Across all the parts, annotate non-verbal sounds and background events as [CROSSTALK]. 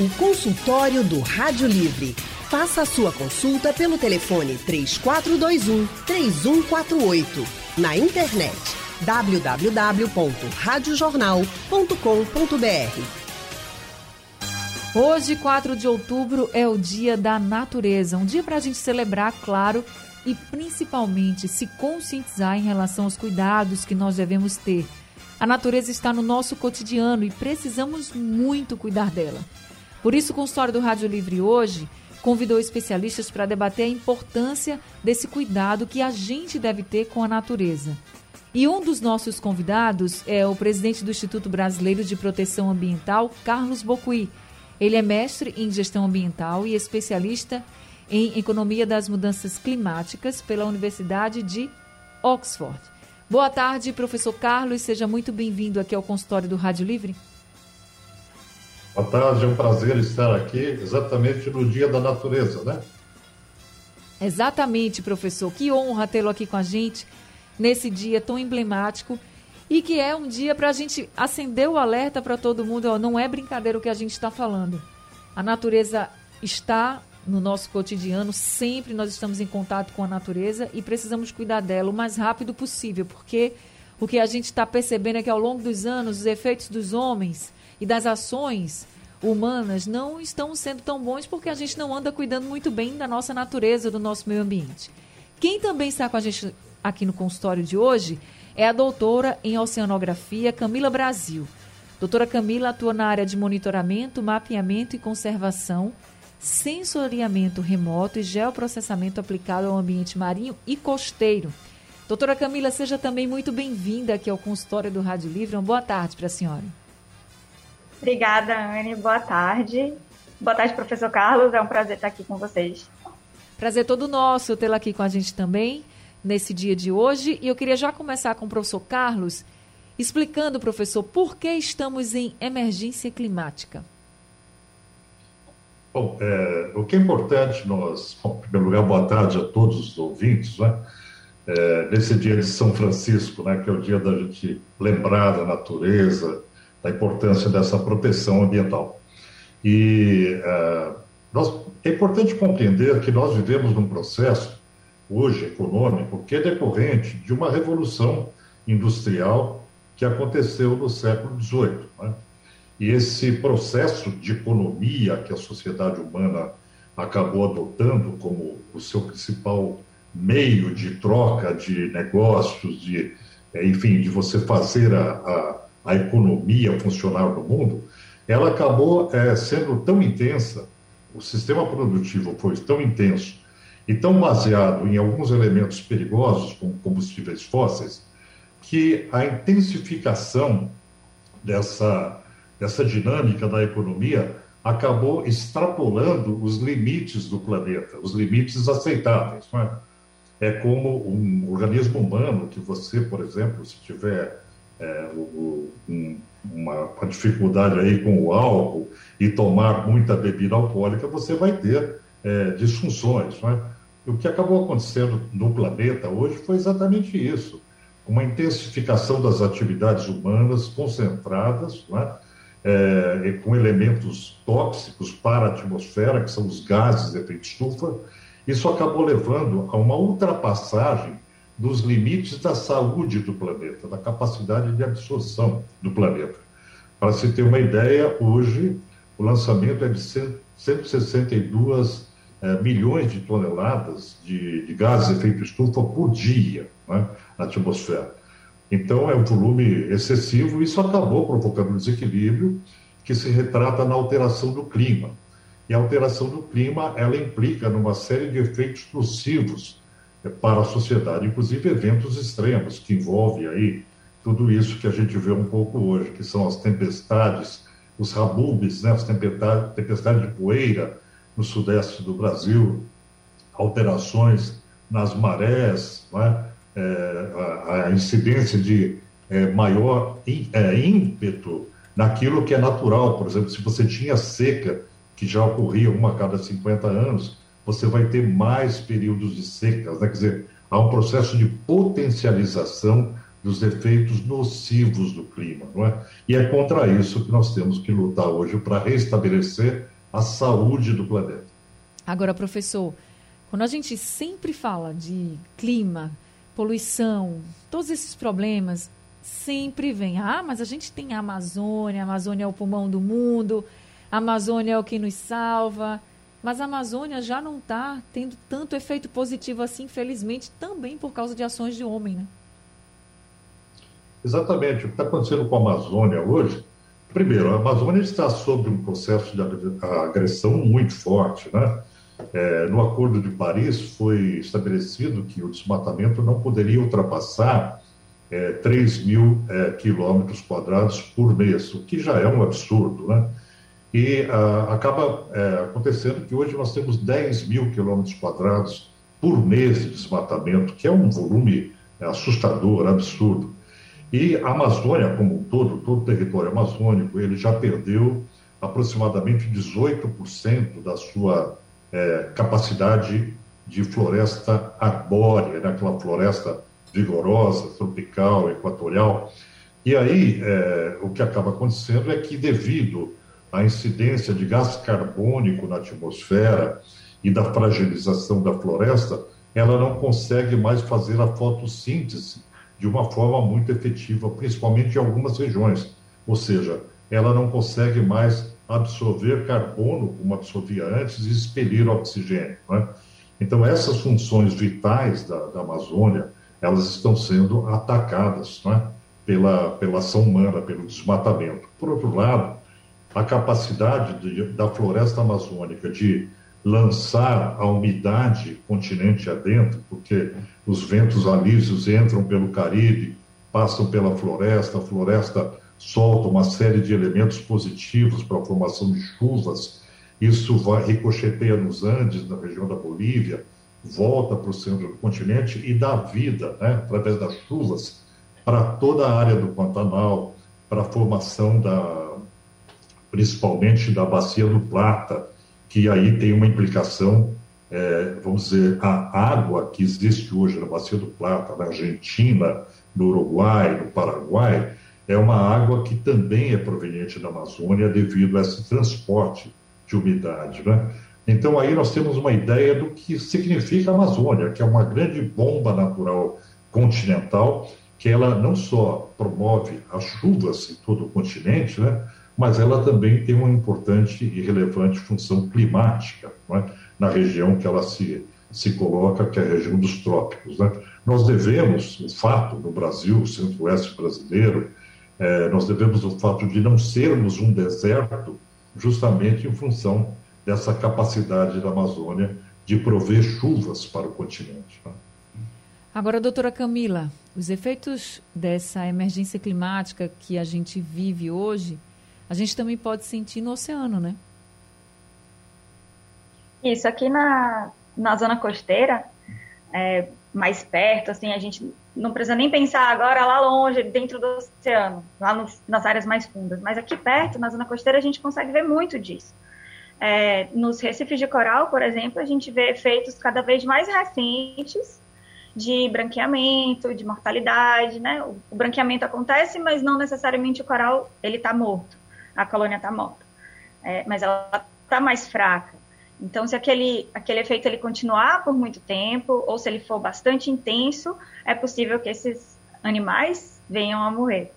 O consultório do Rádio Livre. Faça a sua consulta pelo telefone 3421 3148. Na internet www.radiojornal.com.br. Hoje, 4 de outubro, é o Dia da Natureza. Um dia para a gente celebrar, claro, e principalmente se conscientizar em relação aos cuidados que nós devemos ter. A natureza está no nosso cotidiano e precisamos muito cuidar dela. Por isso, o consultório do Rádio Livre hoje convidou especialistas para debater a importância desse cuidado que a gente deve ter com a natureza. E um dos nossos convidados é o presidente do Instituto Brasileiro de Proteção Ambiental, Carlos Bocuí. Ele é mestre em gestão ambiental e especialista em economia das mudanças climáticas pela Universidade de Oxford. Boa tarde, professor Carlos, seja muito bem-vindo aqui ao consultório do Rádio Livre. Boa tarde, é um prazer estar aqui exatamente no Dia da Natureza, né? Exatamente, professor. Que honra tê-lo aqui com a gente nesse dia tão emblemático e que é um dia para a gente acender o alerta para todo mundo. Ó, não é brincadeira o que a gente está falando. A natureza está no nosso cotidiano, sempre nós estamos em contato com a natureza e precisamos cuidar dela o mais rápido possível, porque o que a gente está percebendo é que ao longo dos anos os efeitos dos homens e das ações humanas não estão sendo tão bons porque a gente não anda cuidando muito bem da nossa natureza, do nosso meio ambiente. Quem também está com a gente aqui no consultório de hoje é a doutora em oceanografia Camila Brasil. Doutora Camila atua na área de monitoramento, mapeamento e conservação, sensoriamento remoto e geoprocessamento aplicado ao ambiente marinho e costeiro. Doutora Camila, seja também muito bem-vinda aqui ao consultório do Rádio Livre. Uma boa tarde para a senhora. Obrigada, Anne. Boa tarde. Boa tarde, professor Carlos. É um prazer estar aqui com vocês. Prazer todo nosso tê-la aqui com a gente também nesse dia de hoje. E eu queria já começar com o professor Carlos, explicando, professor, por que estamos em emergência climática. Bom, é, o que é importante nós, bom, em primeiro lugar, boa tarde a todos os ouvintes, né? É, nesse dia de São Francisco, né, que é o dia da gente lembrar da natureza, da importância dessa proteção ambiental. E uh, nós, é importante compreender que nós vivemos num processo, hoje, econômico, que é decorrente de uma revolução industrial que aconteceu no século XVIII. Né? E esse processo de economia que a sociedade humana acabou adotando como o seu principal meio de troca de negócios, de, enfim, de você fazer a, a a economia funcionar no mundo, ela acabou é, sendo tão intensa, o sistema produtivo foi tão intenso e tão baseado em alguns elementos perigosos, como combustíveis fósseis, que a intensificação dessa, dessa dinâmica da economia acabou extrapolando os limites do planeta, os limites aceitáveis. É? é como um organismo humano que você, por exemplo, se tiver é, o, um, uma, uma, dificuldade aí com o álcool e tomar muita bebida alcoólica, você vai ter é, disfunções. Não é? o que acabou acontecendo no planeta hoje foi exatamente isso. Uma intensificação das atividades humanas concentradas, é? é, com elementos tóxicos para a atmosfera, que são os gases de efeito estufa, isso acabou levando a uma ultrapassagem dos limites da saúde do planeta, da capacidade de absorção do planeta. Para se ter uma ideia, hoje o lançamento é de 162 é, milhões de toneladas de, de gases de efeito estufa por dia né, na atmosfera. Então, é um volume excessivo e isso acabou provocando um desequilíbrio que se retrata na alteração do clima. E a alteração do clima, ela implica numa série de efeitos nocivos para a sociedade, inclusive eventos extremos que envolvem aí tudo isso que a gente vê um pouco hoje, que são as tempestades, os rabubes, né, as tempestades, tempestades de poeira no sudeste do Brasil, alterações nas marés, né, é, a, a, incidência de é, maior é, ímpeto naquilo que é natural. Por exemplo, se você tinha seca, que já ocorria uma a cada 50 anos, você vai ter mais períodos de secas, né? quer dizer, há um processo de potencialização dos efeitos nocivos do clima, não é? E é contra isso que nós temos que lutar hoje para restabelecer a saúde do planeta. Agora, professor, quando a gente sempre fala de clima, poluição, todos esses problemas, sempre vem, ah, mas a gente tem a Amazônia, a Amazônia é o pulmão do mundo, a Amazônia é o que nos salva. Mas a Amazônia já não está tendo tanto efeito positivo assim, infelizmente, também por causa de ações de homem, né? Exatamente. O que está acontecendo com a Amazônia hoje, primeiro, a Amazônia está sob um processo de agressão muito forte, né? É, no Acordo de Paris foi estabelecido que o desmatamento não poderia ultrapassar é, 3 mil é, quilômetros quadrados por mês, o que já é um absurdo, né? E ah, acaba é, acontecendo que hoje nós temos 10 mil quilômetros quadrados por mês de desmatamento, que é um volume assustador, absurdo. E a Amazônia como um todo, todo o território amazônico, ele já perdeu aproximadamente 18% da sua é, capacidade de floresta arbórea, né? aquela floresta vigorosa, tropical, equatorial. E aí, é, o que acaba acontecendo é que, devido à incidência de gás carbônico na atmosfera e da fragilização da floresta, ela não consegue mais fazer a fotossíntese de uma forma muito efetiva, principalmente em algumas regiões. Ou seja, ela não consegue mais absorver carbono como absorvia antes e expelir oxigênio. Né? Então, essas funções vitais da, da, Amazônia, elas estão sendo atacadas né? pela, pela ação humana, pelo desmatamento. Por outro lado, a capacidade de, da floresta amazônica de lançar a umidade continente adentro, porque os ventos alísios entram pelo Caribe, passam pela floresta, a floresta solta uma série de elementos positivos para a formação de chuvas. Isso vai ricocheteia nos Andes, na região da Bolívia, volta para o centro do continente e dá vida, né, através das chuvas, para toda a área do Pantanal, para a formação da, principalmente da bacia do Plata, que aí tem uma implicação, é, vamos dizer, a água que existe hoje na bacia do Plata, na Argentina, no Uruguai, no Paraguai, é uma água que também é proveniente da Amazônia devido a esse transporte de umidade. Né? Então, aí nós temos uma ideia do que significa a Amazônia, que é uma grande bomba natural continental, que ela não só promove as chuvas em todo o continente, né? Mas ela também tem uma importante e relevante função climática né? na região que ela se, se coloca, que é a região dos trópicos. Né? Nós devemos, o fato no Brasil, centro-oeste brasileiro, é, nós devemos o fato de não sermos um deserto justamente em função dessa capacidade da Amazônia de prover chuvas para o continente. Né? Agora, doutora Camila, os efeitos dessa emergência climática que a gente vive hoje, a gente também pode sentir no oceano, né? Isso, aqui na, na zona costeira, é, mais perto, assim, a gente não precisa nem pensar agora lá longe, dentro do oceano, lá no, nas áreas mais fundas. Mas aqui perto, na zona costeira, a gente consegue ver muito disso. É, nos recifes de coral, por exemplo, a gente vê efeitos cada vez mais recentes de branqueamento, de mortalidade, né? O, o branqueamento acontece, mas não necessariamente o coral ele está morto, a colônia está morta, é, mas ela está mais fraca. Então, se aquele, aquele efeito ele continuar por muito tempo, ou se ele for bastante intenso, é possível que esses animais venham a morrer.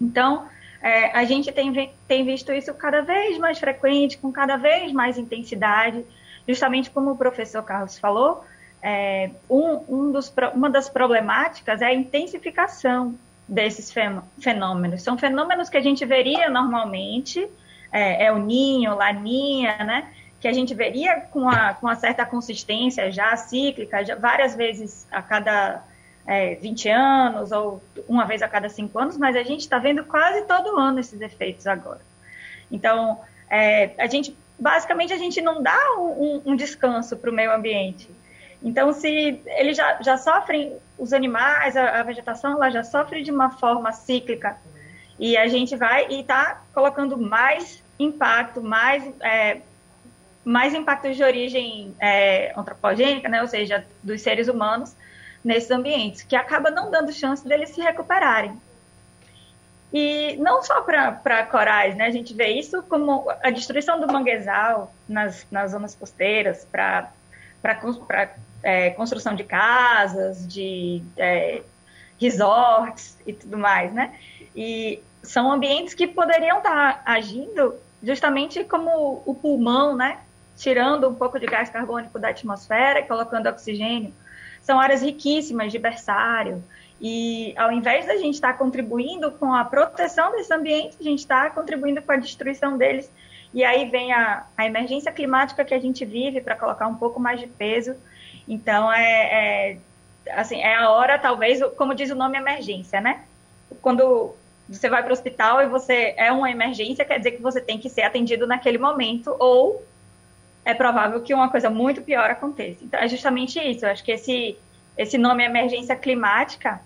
Então, é, a gente tem, tem visto isso cada vez mais frequente, com cada vez mais intensidade, justamente como o professor Carlos falou, é, um, um dos, uma das problemáticas é a intensificação desses fenômenos. São fenômenos que a gente veria normalmente, é, é o ninho, laninha, né? que a gente veria com, a, com uma certa consistência já cíclica, já várias vezes a cada é, 20 anos ou uma vez a cada cinco anos, mas a gente está vendo quase todo ano esses efeitos agora. Então, é, a gente basicamente a gente não dá um, um descanso para o meio ambiente. Então, se eles já, já sofrem, os animais, a, a, vegetação, ela já sofre de uma forma cíclica. E a gente vai e está colocando mais impacto, mais é, mais impactos de origem é, antropogênica, né, ou seja, dos seres humanos, nesses ambientes, que acaba não dando chance deles se recuperarem. E não só para corais, né? A gente vê isso como a destruição do manguezal nas, nas zonas costeiras para é, construção de casas, de é, resorts e tudo mais, né? E são ambientes que poderiam estar agindo justamente como o pulmão, né? Tirando um pouco de gás carbônico da atmosfera e colocando oxigênio. São áreas riquíssimas de berçário, e ao invés da gente estar contribuindo com a proteção desse ambiente, a gente está contribuindo com a destruição deles. E aí vem a, a emergência climática que a gente vive para colocar um pouco mais de peso. Então, é, é, assim, é a hora, talvez, como diz o nome, emergência, né? Quando você vai para o hospital e você é uma emergência, quer dizer que você tem que ser atendido naquele momento, ou é provável que uma coisa muito pior aconteça. Então, é justamente isso. Eu acho que esse, esse nome emergência climática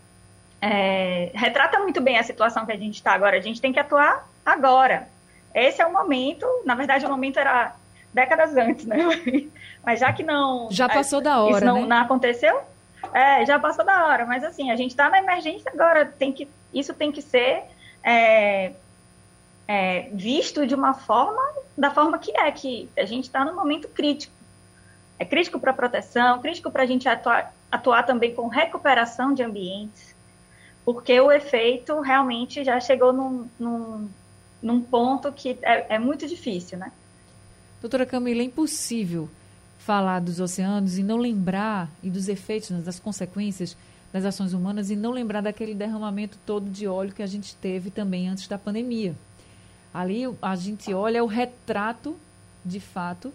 é, retrata muito bem a situação que a gente está agora. A gente tem que atuar agora. Esse é o momento. Na verdade, o momento era décadas antes, né? Mas já que não. Já passou da hora. Isso não, né? não aconteceu? É, já passou da hora. Mas assim, a gente está na emergência agora. Tem que, isso tem que ser é, é, visto de uma forma, da forma que é, que a gente está no momento crítico. É crítico para proteção, crítico para a gente atuar, atuar também com recuperação de ambientes porque o efeito realmente já chegou num, num, num ponto que é, é, muito difícil, né? Doutora Camila, é impossível falar dos oceanos e não lembrar e dos efeitos, né, das consequências das ações humanas e não lembrar daquele derramamento todo de óleo que a gente teve também antes da pandemia. Ali a gente olha o retrato, de fato,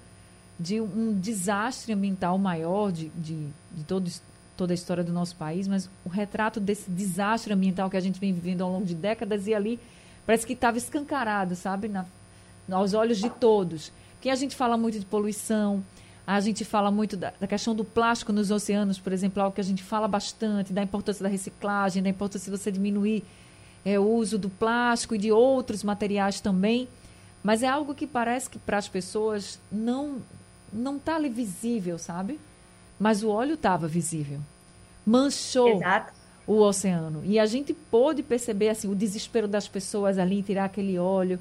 de um desastre ambiental maior de, de, de todo, toda a história do nosso país, mas o retrato desse desastre ambiental que a gente vem vivendo ao longo de décadas e ali parece que estava escancarado, sabe, Na, aos olhos de todos. Que a gente fala muito de poluição, a gente fala muito da, da, questão do plástico nos oceanos, por exemplo, algo que a gente fala bastante, da importância da reciclagem, da importância de você diminuir é, o uso do plástico e de outros materiais também. Mas é algo que parece que para as pessoas não não está ali visível, sabe? Mas o óleo estava visível manchou Exato. o oceano. E a gente pôde perceber assim, o desespero das pessoas ali em tirar aquele óleo.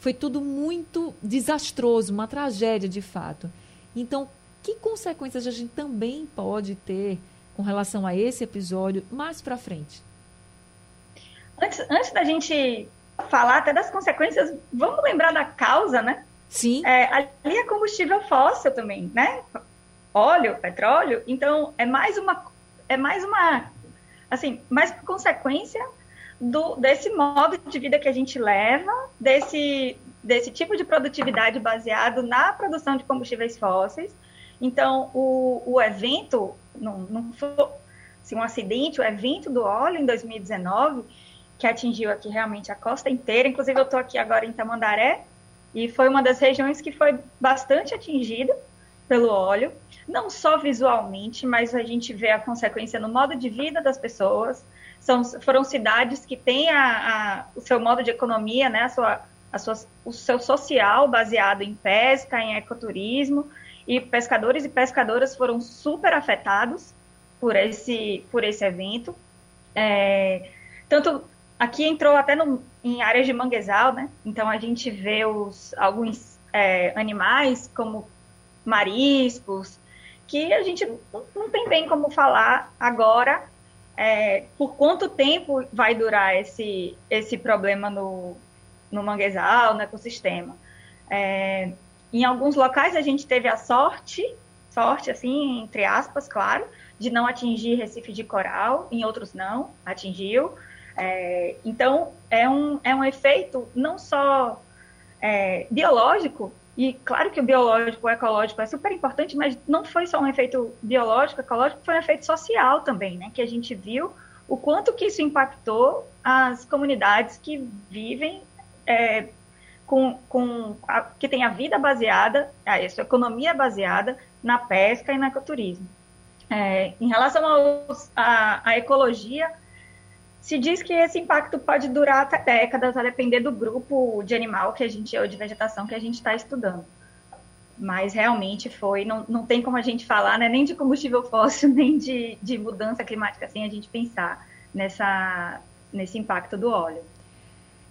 Foi tudo muito desastroso, uma tragédia de fato. Então, que consequências a gente também pode ter com relação a esse episódio mais para frente? Antes, antes da gente falar até das consequências, vamos lembrar da causa, né? Sim. É, ali é combustível fóssil também, né? Óleo, petróleo. Então, é mais uma é mais uma, assim, mais consequência do, desse modo de vida que a gente leva, desse, desse tipo de produtividade baseado na produção de combustíveis fósseis. Então, o, o evento, não, não foi assim, um acidente, o evento do óleo em 2019, que atingiu aqui realmente a costa inteira, inclusive eu estou aqui agora em Tamandaré, e foi uma das regiões que foi bastante atingida pelo óleo não só visualmente, mas a gente vê a consequência no modo de vida das pessoas. São, foram cidades que têm a, a, o seu modo de economia, né, a sua, sua, o seu social baseado em pesca, em ecoturismo, e pescadores e pescadoras foram super afetados por esse, por esse evento. É, tanto aqui entrou até no, em áreas de manguezal, né? Então a gente vê os, alguns é, animais como mariscos, que a gente não tem bem como falar agora é, por quanto tempo vai durar esse, esse problema no, no manguezal, no ecossistema. É, em alguns locais a gente teve a sorte, sorte assim, entre aspas, claro, de não atingir Recife de Coral, em outros não, atingiu. É, então, é um, é um efeito não só é, biológico, e claro que o biológico, o ecológico é super importante, mas não foi só um efeito biológico, ecológico, foi um efeito social também, né? Que a gente viu o quanto que isso impactou as comunidades que vivem é, com, com a, que tem a vida baseada, a sua economia baseada na pesca e no ecoturismo. É, em relação à ecologia, se diz que esse impacto pode durar até décadas, a depender do grupo de animal que a gente, ou de vegetação que a gente está estudando. mas realmente foi, não, não tem como a gente falar, né, nem de combustível [LAUGHS] fóssil, nem de, de mudança climática, sem a gente pensar nessa, nesse impacto do óleo.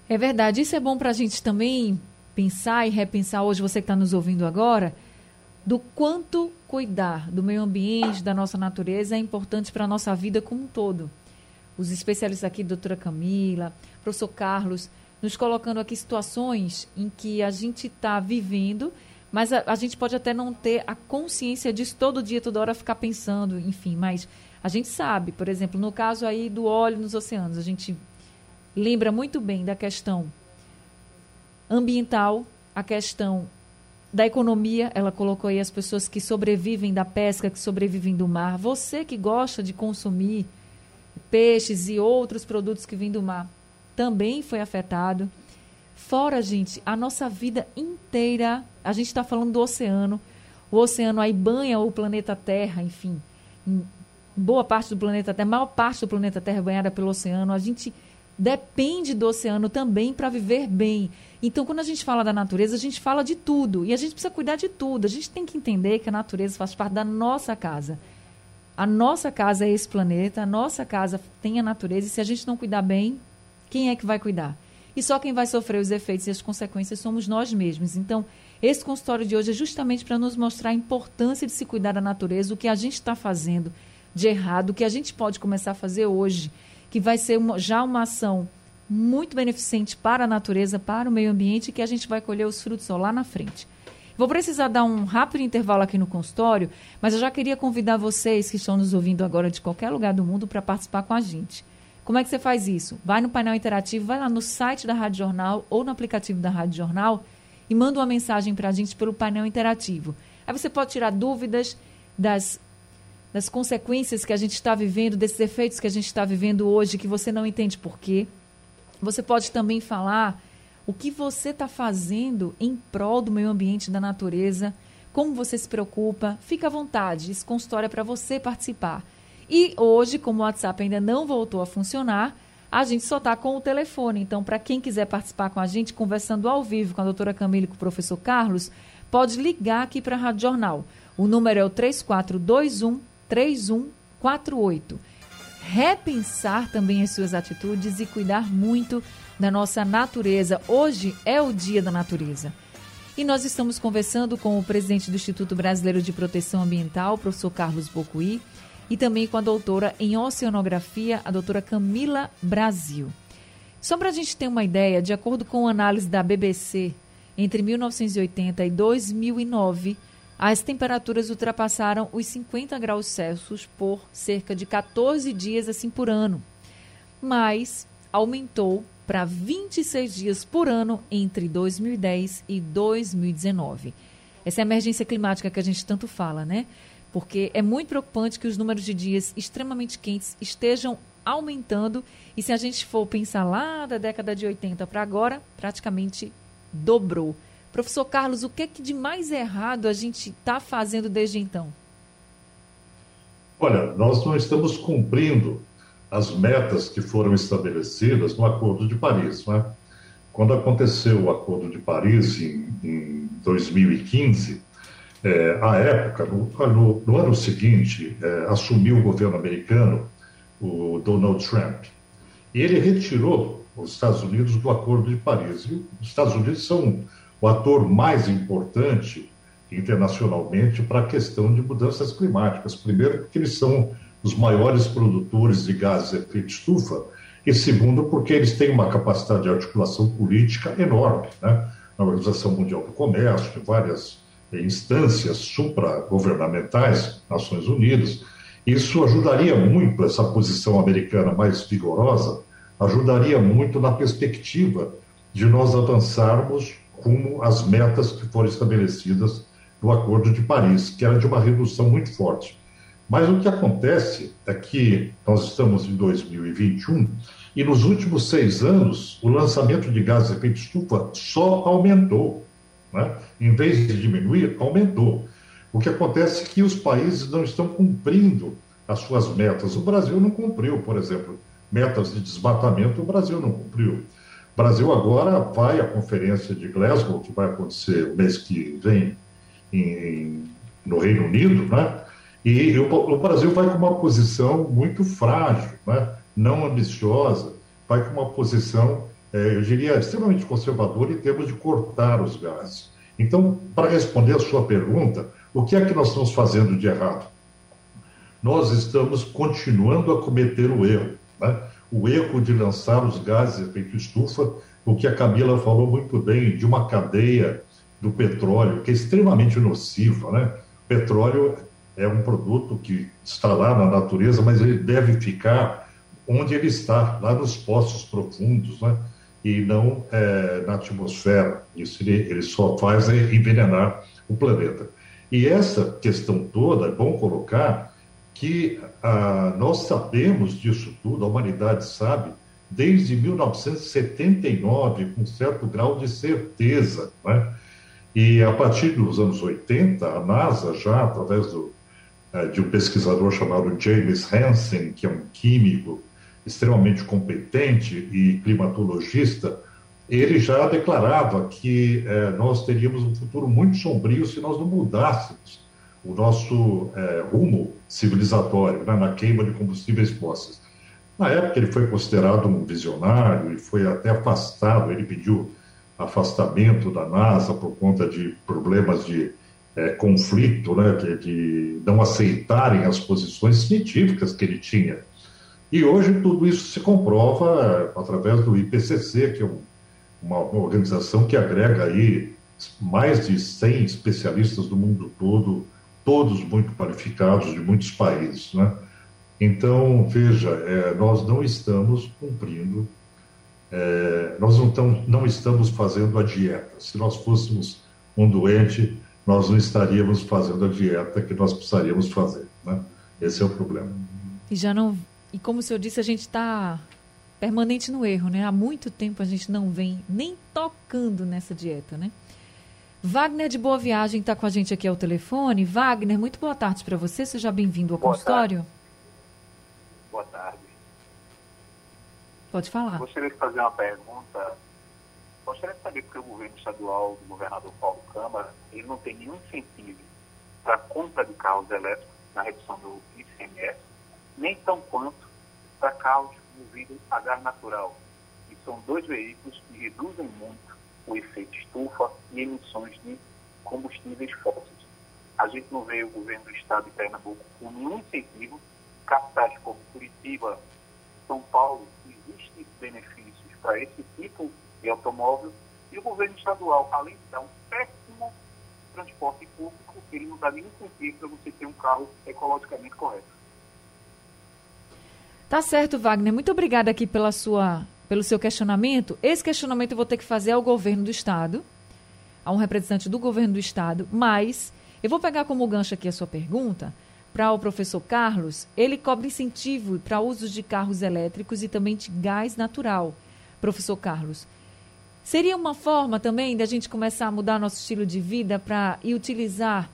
É verdade, isso é bom para a gente também pensar e repensar hoje, você que está nos ouvindo agora, do quanto cuidar do meio ambiente, da nossa natureza é importante para a nossa vida como um todo. Os especialistas aqui, doutora Camila, professor Carlos, nos colocando aqui situações em que a gente está vivendo mas a, a, gente pode até não ter a consciência disso todo dia, toda hora ficar pensando, enfim, mas a gente sabe, por exemplo, no caso aí do óleo nos oceanos, a gente lembra muito bem da questão ambiental, a questão da economia, ela colocou aí as pessoas que sobrevivem da pesca, que sobrevivem do mar. Você que gosta de consumir peixes e outros produtos que vêm do mar, também foi afetado. Fora, gente, a nossa vida inteira, a gente está falando do oceano. O oceano aí banha o planeta Terra, enfim. Boa parte do planeta Terra, maior parte do planeta Terra é banhada pelo oceano. A gente depende do oceano também para viver bem. Então, quando a gente fala da natureza, a gente fala de tudo. E a gente precisa cuidar de tudo. A gente tem que entender que a natureza faz parte da nossa casa. A nossa casa é esse planeta, a nossa casa tem a natureza. E se a gente não cuidar bem, quem é que vai cuidar? e só quem vai sofrer os efeitos e as consequências somos nós mesmos. Então, esse consultório de hoje é justamente para nos mostrar a importância de se cuidar da natureza, o que a gente está fazendo de errado, o que a gente pode começar a fazer hoje, que vai ser uma, já uma ação muito beneficente para a natureza, para o meio ambiente, que a gente vai colher os frutos lá na frente. Vou precisar dar um rápido intervalo aqui no consultório, mas eu já queria convidar vocês que estão nos ouvindo agora de qualquer lugar do mundo para participar com a gente. Como é que você faz isso? Vai no painel interativo, vai lá no site da Rádio Jornal ou no aplicativo da Rádio Jornal e manda uma mensagem para a gente pelo painel interativo. Aí você pode tirar dúvidas das, das consequências que a gente está vivendo, desses efeitos que a gente está vivendo hoje, que você não entende por quê. Você pode também falar o que você está fazendo em prol do meio ambiente da natureza, como você se preocupa. Fica à vontade, esse consultório é para você participar. E hoje, como o WhatsApp ainda não voltou a funcionar, a gente só está com o telefone. Então, para quem quiser participar com a gente, conversando ao vivo com a doutora Camila e com o professor Carlos, pode ligar aqui para a Rádio Jornal. O número é o 3421 3148. Repensar também as suas atitudes e cuidar muito da nossa natureza. Hoje é o Dia da Natureza. E nós estamos conversando com o presidente do Instituto Brasileiro de Proteção Ambiental, professor Carlos Bocuí e também com a doutora em Oceanografia, a doutora Camila Brasil. Só para a gente ter uma ideia, de acordo com a análise da BBC, entre 1980 e 2009, as temperaturas ultrapassaram os 50 graus Celsius por cerca de 14 dias assim por ano, mas aumentou para 26 dias por ano entre 2010 e 2019. Essa é a emergência climática que a gente tanto fala, né? porque é muito preocupante que os números de dias extremamente quentes estejam aumentando e se a gente for pensar lá da década de 80 para agora, praticamente dobrou. Professor Carlos, o que, é que de mais errado a gente está fazendo desde então? Olha, nós não estamos cumprindo as metas que foram estabelecidas no Acordo de Paris. Né? Quando aconteceu o Acordo de Paris em, em 2015, é, à época, no, no, no ano seguinte, é, assumiu o governo americano o Donald Trump. E ele retirou os Estados Unidos do Acordo de Paris. E os Estados Unidos são o ator mais importante internacionalmente para a questão de mudanças climáticas. Primeiro, porque eles são os maiores produtores de gases de efeito estufa, e segundo, porque eles têm uma capacidade de articulação política enorme, né? na Organização Mundial do Comércio, em várias instâncias supragovernamentais, Nações Unidas. Isso ajudaria muito essa posição americana mais vigorosa, ajudaria muito na perspectiva de nós avançarmos rumo às metas que foram estabelecidas no Acordo de Paris, que era de uma redução muito forte. Mas o que acontece é que nós estamos em 2021 e nos últimos seis anos o lançamento de gases de efeito estufa só aumentou. Né? Em vez de diminuir, aumentou. O que acontece é que os países não estão cumprindo as suas metas. O Brasil não cumpriu, por exemplo, metas de desmatamento, o Brasil não cumpriu. O Brasil agora vai à conferência de Glasgow, que vai acontecer o mês que vem, em, no Reino Unido, né? E o, o, Brasil vai com uma posição muito frágil, né? não ambiciosa, vai com uma posição, é, eu diria, extremamente conservadora em termos de cortar os gases. Então, para responder a sua pergunta, o que é que nós estamos fazendo de errado? Nós estamos continuando a cometer o erro, né? O erro de lançar os gases de efeito estufa, o que a Camila falou muito bem, de uma cadeia do petróleo, que é extremamente nociva. Né? Petróleo é um produto que está lá na natureza, mas ele deve ficar onde ele está, lá nos poços profundos, né? e não é, na atmosfera. Isso ele, ele só faz é envenenar o planeta. E essa questão toda, é bom colocar que ah, nós sabemos disso tudo, a humanidade sabe, desde 1979, com certo grau de certeza. Né? E a partir dos anos 80, a NASA, já através do, eh, de um pesquisador chamado James Hansen, que é um químico extremamente competente e climatologista, ele já declarava que eh, nós teríamos um futuro muito sombrio se nós não mudássemos o nosso eh, rumo civilizatório né, na queima de combustíveis fósseis. Na época ele foi considerado um visionário e foi até afastado, ele pediu afastamento da NASA por conta de problemas de é, conflito, né, de, de não aceitarem as posições científicas que ele tinha. E hoje tudo isso se comprova através do IPCC, que é um, uma, organização que agrega aí mais de 100 especialistas do mundo todo, todos muito qualificados de muitos países. Né? Então, veja, é, nós não estamos cumprindo, é, nós não, não estamos fazendo a dieta. Se nós fôssemos um doente, nós não estaríamos fazendo a dieta que nós precisaríamos fazer. Né? Esse é o problema. E já não e como o senhor disse, a gente está permanente no erro, né? Há muito tempo a gente não vem nem tocando nessa dieta, né? Wagner de Boa Viagem está com a gente aqui ao telefone. Wagner, muito boa tarde para você. Seja bem-vindo ao boa consultório. Tarde. Boa tarde. Pode falar. Gostaria de fazer uma pergunta. Gostaria de saber porque o governo estadual do governador Paulo Câmara ele não tem nenhum incentivo para a compra de carros elétricos na redução do ICMS nem tão quanto para carros movidos a gás natural, que são dois veículos que reduzem muito o efeito estufa e emissões de combustíveis fósseis. A gente não vê o governo do estado de Pernambuco com nenhum incentivo. Capitais como Curitiba, São Paulo, existem benefícios para esse tipo de automóvel e o governo estadual, além de dar um péssimo transporte público, ele não dá nenhum incentivo para você ter um carro ecologicamente correto. Tá certo, Wagner. Muito obrigada aqui pela sua, pelo seu questionamento. Esse questionamento eu vou ter que fazer ao governo do Estado, a um representante do governo do Estado, mas eu vou pegar como gancho aqui a sua pergunta para o professor Carlos. Ele cobra incentivo para usos de carros elétricos e também de gás natural. Professor Carlos, seria uma forma também da gente começar a mudar nosso estilo de vida para e utilizar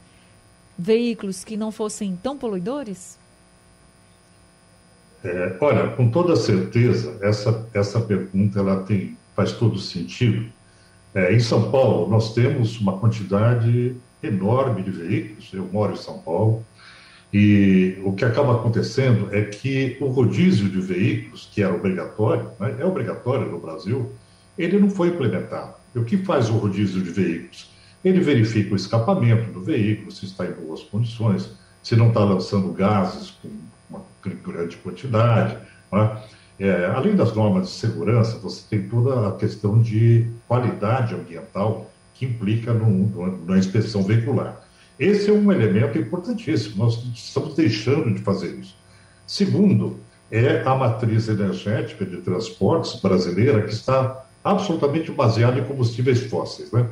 veículos que não fossem tão poluidores? É, olha, com toda certeza, essa, essa pergunta ela tem, faz todo sentido. É, em São Paulo, nós temos uma quantidade enorme de veículos, eu moro em São Paulo, e o que acaba acontecendo é que o rodízio de veículos, que era obrigatório, né, é obrigatório no Brasil, ele não foi implementado. E o que faz o rodízio de veículos? Ele verifica o escapamento do veículo, se está em boas condições, se não está lançando gases com grande quantidade. Né? É, além das normas de segurança, você tem toda a questão de qualidade ambiental que implica no, na inspeção veicular. Esse é um elemento importantíssimo, nós estamos deixando de fazer isso. Segundo, é a matriz energética de transportes brasileira que está absolutamente baseada em combustíveis fósseis. Né?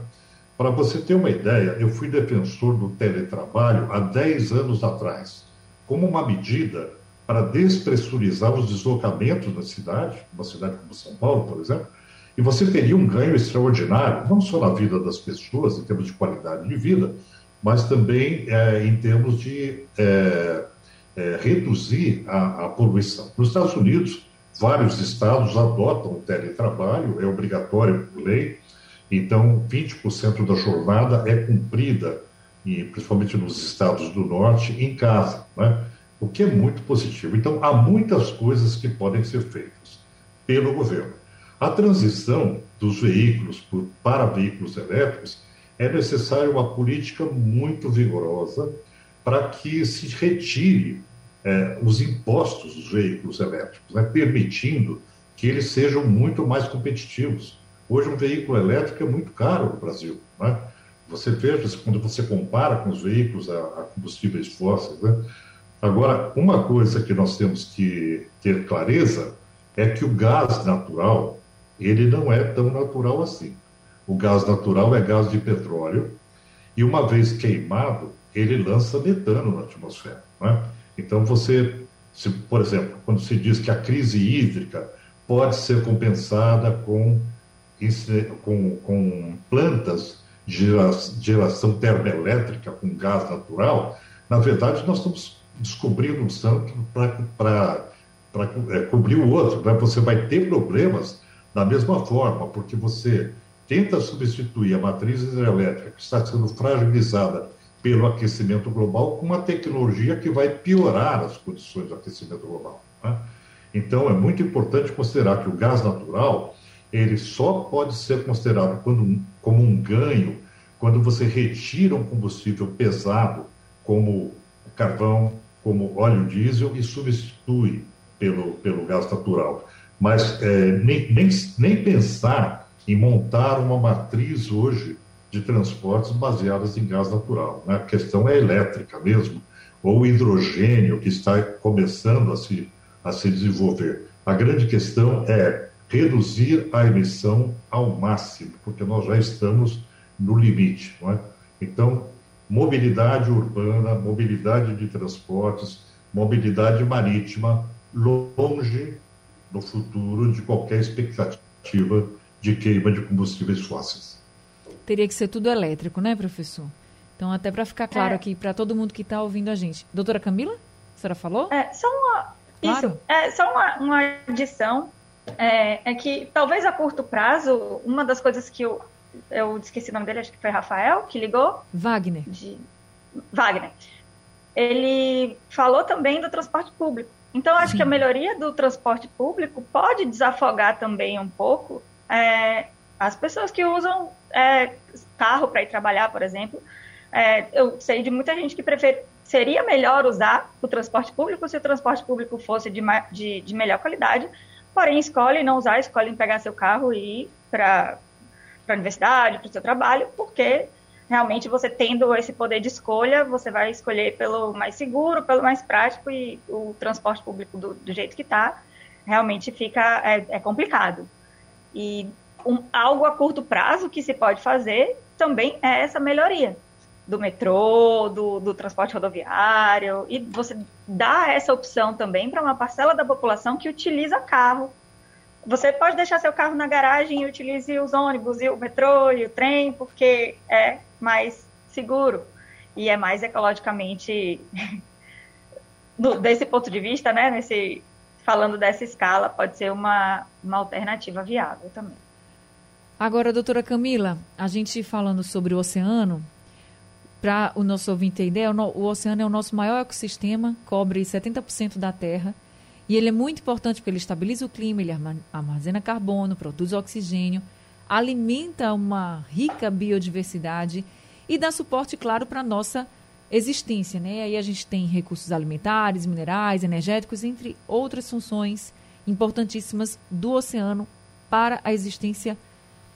Para você ter uma ideia, eu fui defensor do teletrabalho há 10 anos atrás como uma medida para despressurizar os deslocamentos da cidade, uma cidade como São Paulo, por exemplo, e você teria um ganho extraordinário, não só na vida das pessoas, em termos de qualidade de vida, mas também é, em termos de é, é, reduzir a, a, poluição. Nos Estados Unidos, vários estados adotam o teletrabalho, é obrigatório por lei, então 20% da jornada é cumprida e principalmente nos estados do norte, em casa, né? O que é muito positivo. Então, há muitas coisas que podem ser feitas pelo governo. A transição dos veículos por, para veículos elétricos é necessária uma política muito vigorosa para que se retire é, os impostos dos veículos elétricos, né, permitindo que eles sejam muito mais competitivos. Hoje, um veículo elétrico é muito caro no Brasil. Né? Você veja, quando você compara com os veículos a, a combustíveis fósseis. Né? Agora, uma coisa que nós temos que ter clareza é que o gás natural, ele não é tão natural assim. O gás natural é gás de petróleo e, uma vez queimado, ele lança metano na atmosfera. Né? Então, você, se, por exemplo, quando se diz que a crise hídrica pode ser compensada com, com, com plantas de geração termoelétrica com gás natural, na verdade, nós estamos descobrindo um santo para é, cobrir o outro. Né? Você vai ter problemas da mesma forma, porque você tenta substituir a matriz hidrelétrica, que está sendo fragilizada pelo aquecimento global com uma tecnologia que vai piorar as condições do aquecimento global. Né? Então, é muito importante considerar que o gás natural ele só pode ser considerado quando, como um ganho quando você retira um combustível pesado, como carvão, como óleo diesel, e substitui pelo, pelo gás natural. Mas é, nem, nem, nem pensar em montar uma matriz hoje de transportes baseadas em gás natural. Né? A questão é elétrica mesmo, ou hidrogênio, que está começando a se, a se desenvolver. A grande questão é reduzir a emissão ao máximo, porque nós já estamos no limite. É? Então, mobilidade urbana, mobilidade de transportes, mobilidade marítima, longe no futuro de qualquer expectativa de queima de combustíveis fósseis teria que ser tudo elétrico, né, professor? Então, até para ficar claro é. aqui, para todo mundo que está ouvindo a gente. Doutora Camila, a senhora falou? É, só uma, claro. isso, é, só uma, uma adição, é, é, que talvez a curto prazo, uma das coisas que eu, eu esqueci o nome dele, acho que foi Rafael, que ligou. Wagner. De, Wagner. Ele falou também do transporte público. Então, acho Sim. que a melhoria do transporte público pode desafogar também um pouco é, as pessoas que usam é, carro para ir trabalhar, por exemplo. É, eu sei de muita gente que prefere, seria melhor usar o transporte público se o transporte público fosse de, de, de melhor qualidade, porém escolhe não usar, escolhe pegar seu carro e ir para a universidade, para o seu trabalho, porque realmente você tendo esse poder de escolha, você vai escolher pelo mais seguro, pelo mais prático e o transporte público do, do jeito que está, realmente fica é, é complicado. E um, algo a curto prazo que se pode fazer também é essa melhoria do metrô, do, do transporte rodoviário, e você dá essa opção também para uma parcela da população que utiliza carro. Você pode deixar seu carro na garagem e utilize os ônibus, e o metrô e o trem, porque é mais seguro e é mais ecologicamente, [LAUGHS] desse ponto de vista, né, nesse, falando dessa escala, pode ser uma, uma alternativa viável também. Agora, doutora Camila, a gente falando sobre o oceano, para o nosso ouvinte ter ideia, o, oceano é o nosso maior ecossistema, cobre 70% da Terra, e ele é muito importante porque ele estabiliza o clima, ele armazena carbono, produz oxigênio, alimenta uma rica biodiversidade e dá suporte, claro, para a nossa existência. Né? Aí a gente tem recursos alimentares, minerais, energéticos, entre outras funções importantíssimas do oceano para a existência humana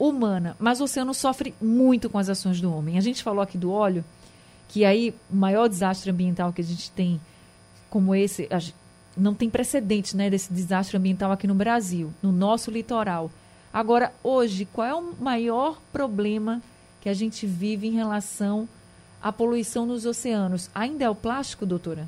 humana, mas o oceano sofre muito com as ações do homem. A gente falou aqui do óleo, que aí o maior desastre ambiental que a gente tem, como esse, não tem precedente né, desse desastre ambiental aqui no Brasil, no nosso litoral. Agora, hoje, qual é o maior problema que a gente vive em relação à poluição nos oceanos? Ainda é o plástico, doutora?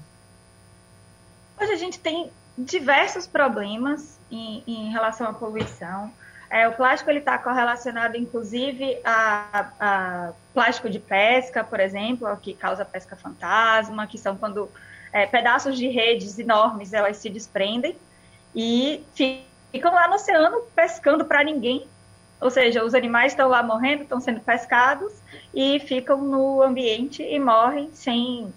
Hoje a gente tem diversos problemas em, em relação à poluição. É, o plástico ele está correlacionado, inclusive, a, a, plástico de pesca, por exemplo, que causa pesca fantasma, que são quando é, pedaços de redes enormes elas se desprendem e ficam lá no oceano pescando para ninguém. Ou seja, os animais estão lá morrendo, estão sendo pescados e ficam no ambiente e morrem sem,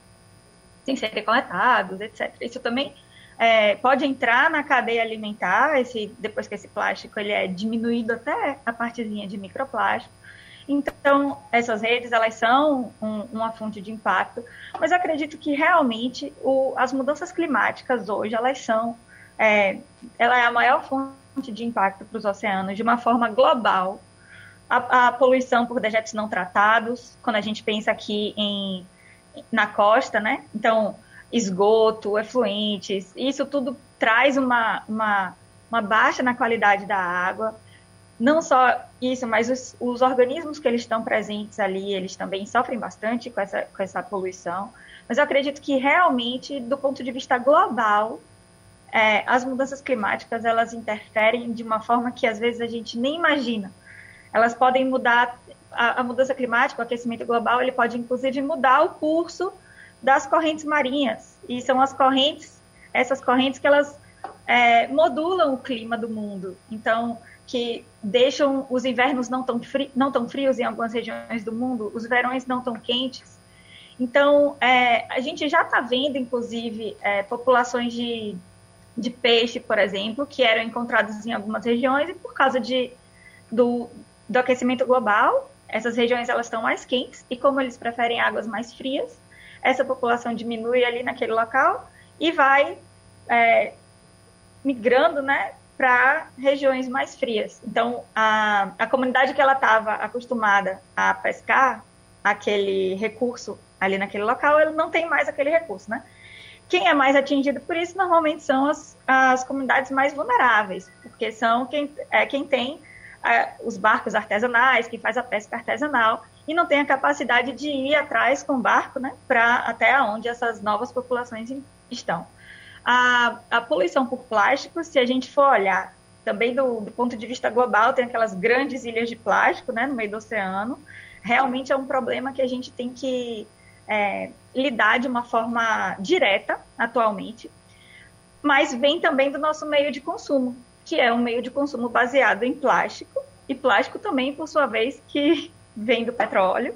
sem serem coletados, etc. Isso também é, pode entrar na cadeia alimentar, esse, depois que esse plástico ele é diminuído até a partezinha de microplástico. Então, essas redes, elas são um, uma fonte de impacto, mas acredito que realmente o, as mudanças climáticas hoje, elas são, é, ela é a maior fonte de impacto para os oceanos de uma forma global. A, a, poluição por dejetos não tratados, quando a gente pensa aqui em, na costa, né? Então, esgoto, efluentes, isso tudo traz uma, uma, uma baixa na qualidade da água, não só isso, mas os, os, organismos que eles estão presentes ali, eles também sofrem bastante com essa, com essa poluição. Mas eu acredito que realmente, do ponto de vista global, é, as mudanças climáticas elas interferem de uma forma que às vezes a gente nem imagina. Elas podem mudar a, a mudança climática, o aquecimento global, ele pode inclusive mudar o curso das correntes marinhas. E são as correntes, essas correntes que elas é, modulam o clima do mundo. Então, que deixam os invernos não tão, não tão frios em algumas regiões do mundo, os verões não tão quentes. Então, é, a gente já está vendo, inclusive, é, populações de, de peixe, por exemplo, que eram encontradas em algumas regiões e por causa de, do, do aquecimento global, essas regiões elas estão mais quentes e como eles preferem águas mais frias, essa população diminui ali naquele local e vai é, migrando, né, para regiões mais frias. Então, a, a comunidade que ela estava acostumada a pescar aquele recurso ali naquele local, ele não tem mais aquele recurso, né? Quem é mais atingido por isso normalmente são as, as comunidades mais vulneráveis, porque são quem, é, quem tem é, os barcos artesanais, que faz a pesca artesanal e não tem a capacidade de ir atrás com barco, né, para até onde essas novas populações estão. A, a poluição por plástico, se a gente for olhar também do, do, ponto de vista global, tem aquelas grandes ilhas de plástico né, no meio do oceano. Realmente é um problema que a gente tem que é, lidar de uma forma direta atualmente, mas vem também do nosso meio de consumo, que é um meio de consumo baseado em plástico, e plástico também, por sua vez, que [LAUGHS] vem do petróleo.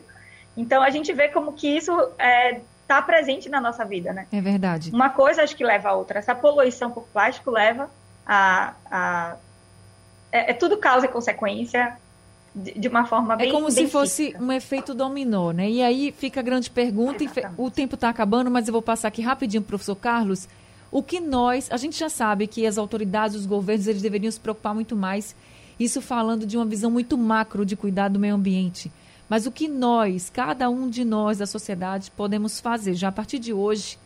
Então a gente vê como que isso é, está presente na nossa vida, né? É verdade. Uma coisa acho que leva a outra. Essa poluição por plástico leva a. a é, é tudo causa e consequência de, uma forma bem. É como se fosse um efeito dominó, né? E aí fica a grande pergunta, Exatamente. o tempo está acabando, mas eu vou passar aqui rapidinho, professor Carlos. O que nós, a gente já sabe que as autoridades, os governos, eles deveriam se preocupar muito mais, isso falando de uma visão muito macro de cuidar do meio ambiente. Mas o que nós, cada um de nós da sociedade, podemos fazer já a partir de hoje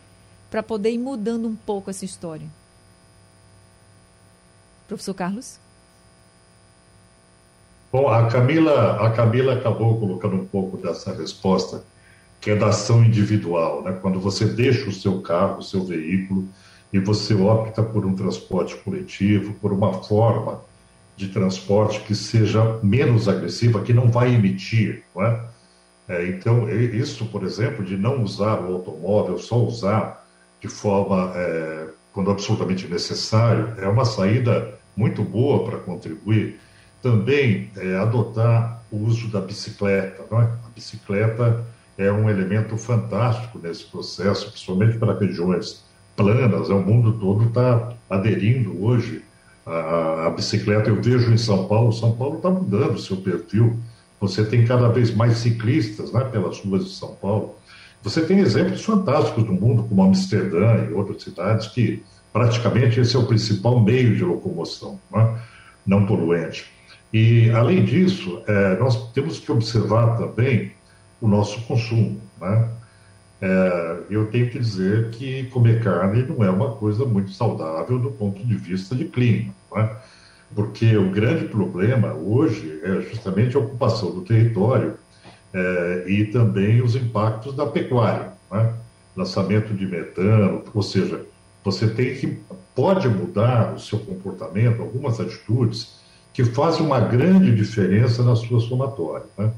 para poder ir mudando um pouco essa história? Professor Carlos? Bom, a Camila, a Camila acabou colocando um pouco dessa resposta, que é da ação individual, né? Quando você deixa o seu carro, o seu veículo, e você opta por um transporte coletivo, por uma forma de transporte que seja menos agressiva, que não vai emitir. Não é? É, então, isso, por exemplo, de não usar o automóvel, só usar de forma, é, quando absolutamente necessário, é uma saída muito boa para contribuir. Também é, adotar o uso da bicicleta. É? A bicicleta é um elemento fantástico nesse processo, principalmente para regiões planas. O mundo todo está aderindo hoje a, a, bicicleta. Eu vejo em São Paulo, São Paulo está mudando o seu perfil. Você tem cada vez mais ciclistas né, pelas ruas de São Paulo. Você tem exemplos fantásticos no mundo, como Amsterdã e outras cidades, que praticamente esse é o principal meio de locomoção, né, não poluente. E, além disso, é, nós temos que observar também o nosso consumo. Né? É, eu tenho que dizer que comer carne não é uma coisa muito saudável do ponto de vista de clima, é? porque o grande problema hoje é justamente a ocupação do território é, e também os impactos da pecuária, é? lançamento de metano, ou seja, você tem que pode mudar o seu comportamento, algumas atitudes que fazem uma grande diferença na sua somatória. Né?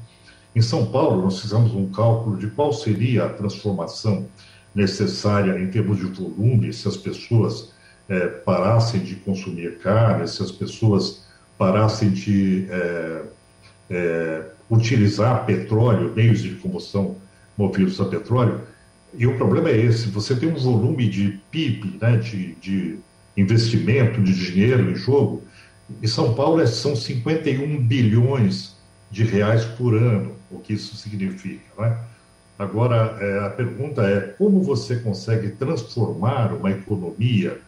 Em São Paulo, nós fizemos um cálculo de qual seria a transformação necessária em termos de volume se as pessoas é, parassem de consumir carne, se as pessoas parassem de é, é, utilizar petróleo, meios de combustão movidos a petróleo. E o problema é esse: você tem um volume de PIB, né, de, de investimento, de dinheiro em jogo. Em São Paulo são 51 bilhões de reais por ano, o que isso significa. Né? Agora, é, a pergunta é como você consegue transformar uma economia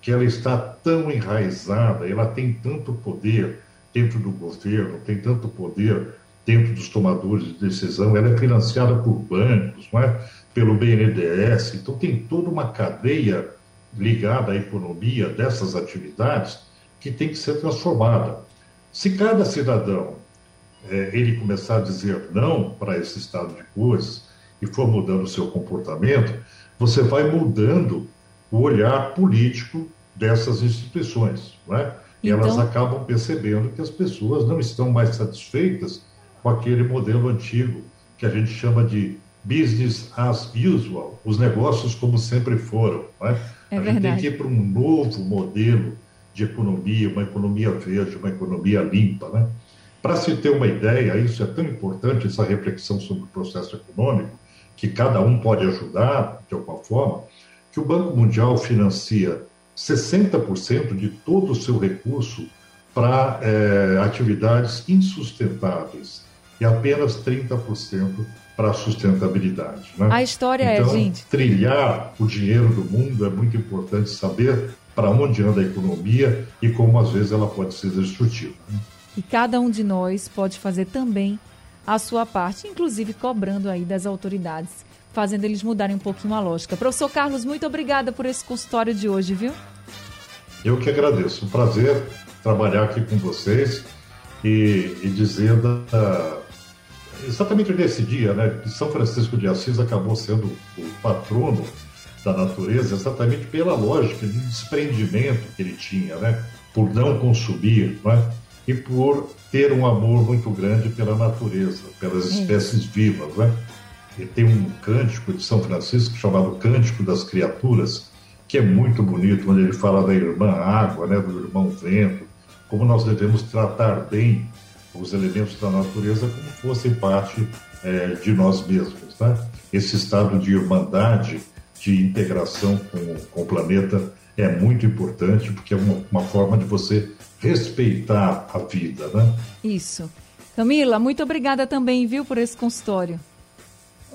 que ela está tão enraizada, ela tem tanto poder dentro do governo, tem tanto poder dentro dos tomadores de decisão, ela é financiada por bancos, não é? pelo BNDES, então tem toda uma cadeia ligada à economia dessas atividades que tem que ser transformada. Se cada cidadão é, ele começar a dizer não para esse estado de coisas e for mudando o seu comportamento, você vai mudando o olhar político dessas instituições, não é? E então... elas acabam percebendo que as pessoas não estão mais satisfeitas com aquele modelo antigo que a gente chama de business as usual, os negócios como sempre foram. Não é? A verdade. gente tem que ir para um novo modelo de economia, uma economia verde, uma economia limpa. Né? Para se ter uma ideia, isso é tão importante, essa reflexão sobre o processo econômico, que cada um pode ajudar de alguma forma, que o Banco Mundial financia 60% de todo o seu recurso para é, atividades insustentáveis e apenas 30% para a sustentabilidade. Né? A história então, é, gente. Trilhar o dinheiro do mundo é muito importante saber para onde anda a economia e como às vezes ela pode ser destrutiva. Né? E cada um de nós pode fazer também a sua parte, inclusive cobrando aí das autoridades, fazendo eles mudarem um pouquinho a lógica. Professor Carlos, muito obrigada por esse consultório de hoje, viu? Eu que agradeço. Um prazer trabalhar aqui com vocês e, e dizer da, exatamente nesse dia, né, que São Francisco de Assis acabou sendo o patrono da natureza, exatamente pela lógica de desprendimento que ele tinha, né, por não consumir, né, e por ter um amor muito grande pela natureza, pelas espécies vivas, né. E tem um cântico de São Francisco chamado Cântico das Criaturas, que é muito bonito, onde ele fala da irmã água, né, do irmão vento, como nós devemos tratar bem os elementos da natureza como fossem parte é, de nós mesmos. Né? Esse estado de irmandade, de integração com, com o planeta é muito importante, porque é uma, uma forma de você respeitar a vida. Né? Isso. Camila, muito obrigada também, viu, por esse consultório.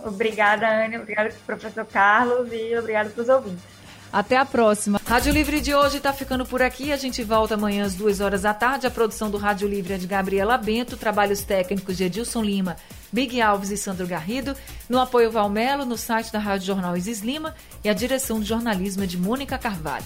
Obrigada, Ana, obrigada, professor Carlos, e obrigada para os ouvintes. Até a próxima. Rádio Livre de hoje está ficando por aqui. A gente volta amanhã às duas horas da tarde. A produção do Rádio Livre é de Gabriela Bento, trabalhos técnicos de Edilson Lima, Big Alves e Sandro Garrido. No apoio Valmelo, no site da Rádio Jornal Isis Lima e a direção de jornalismo é de Mônica Carvalho.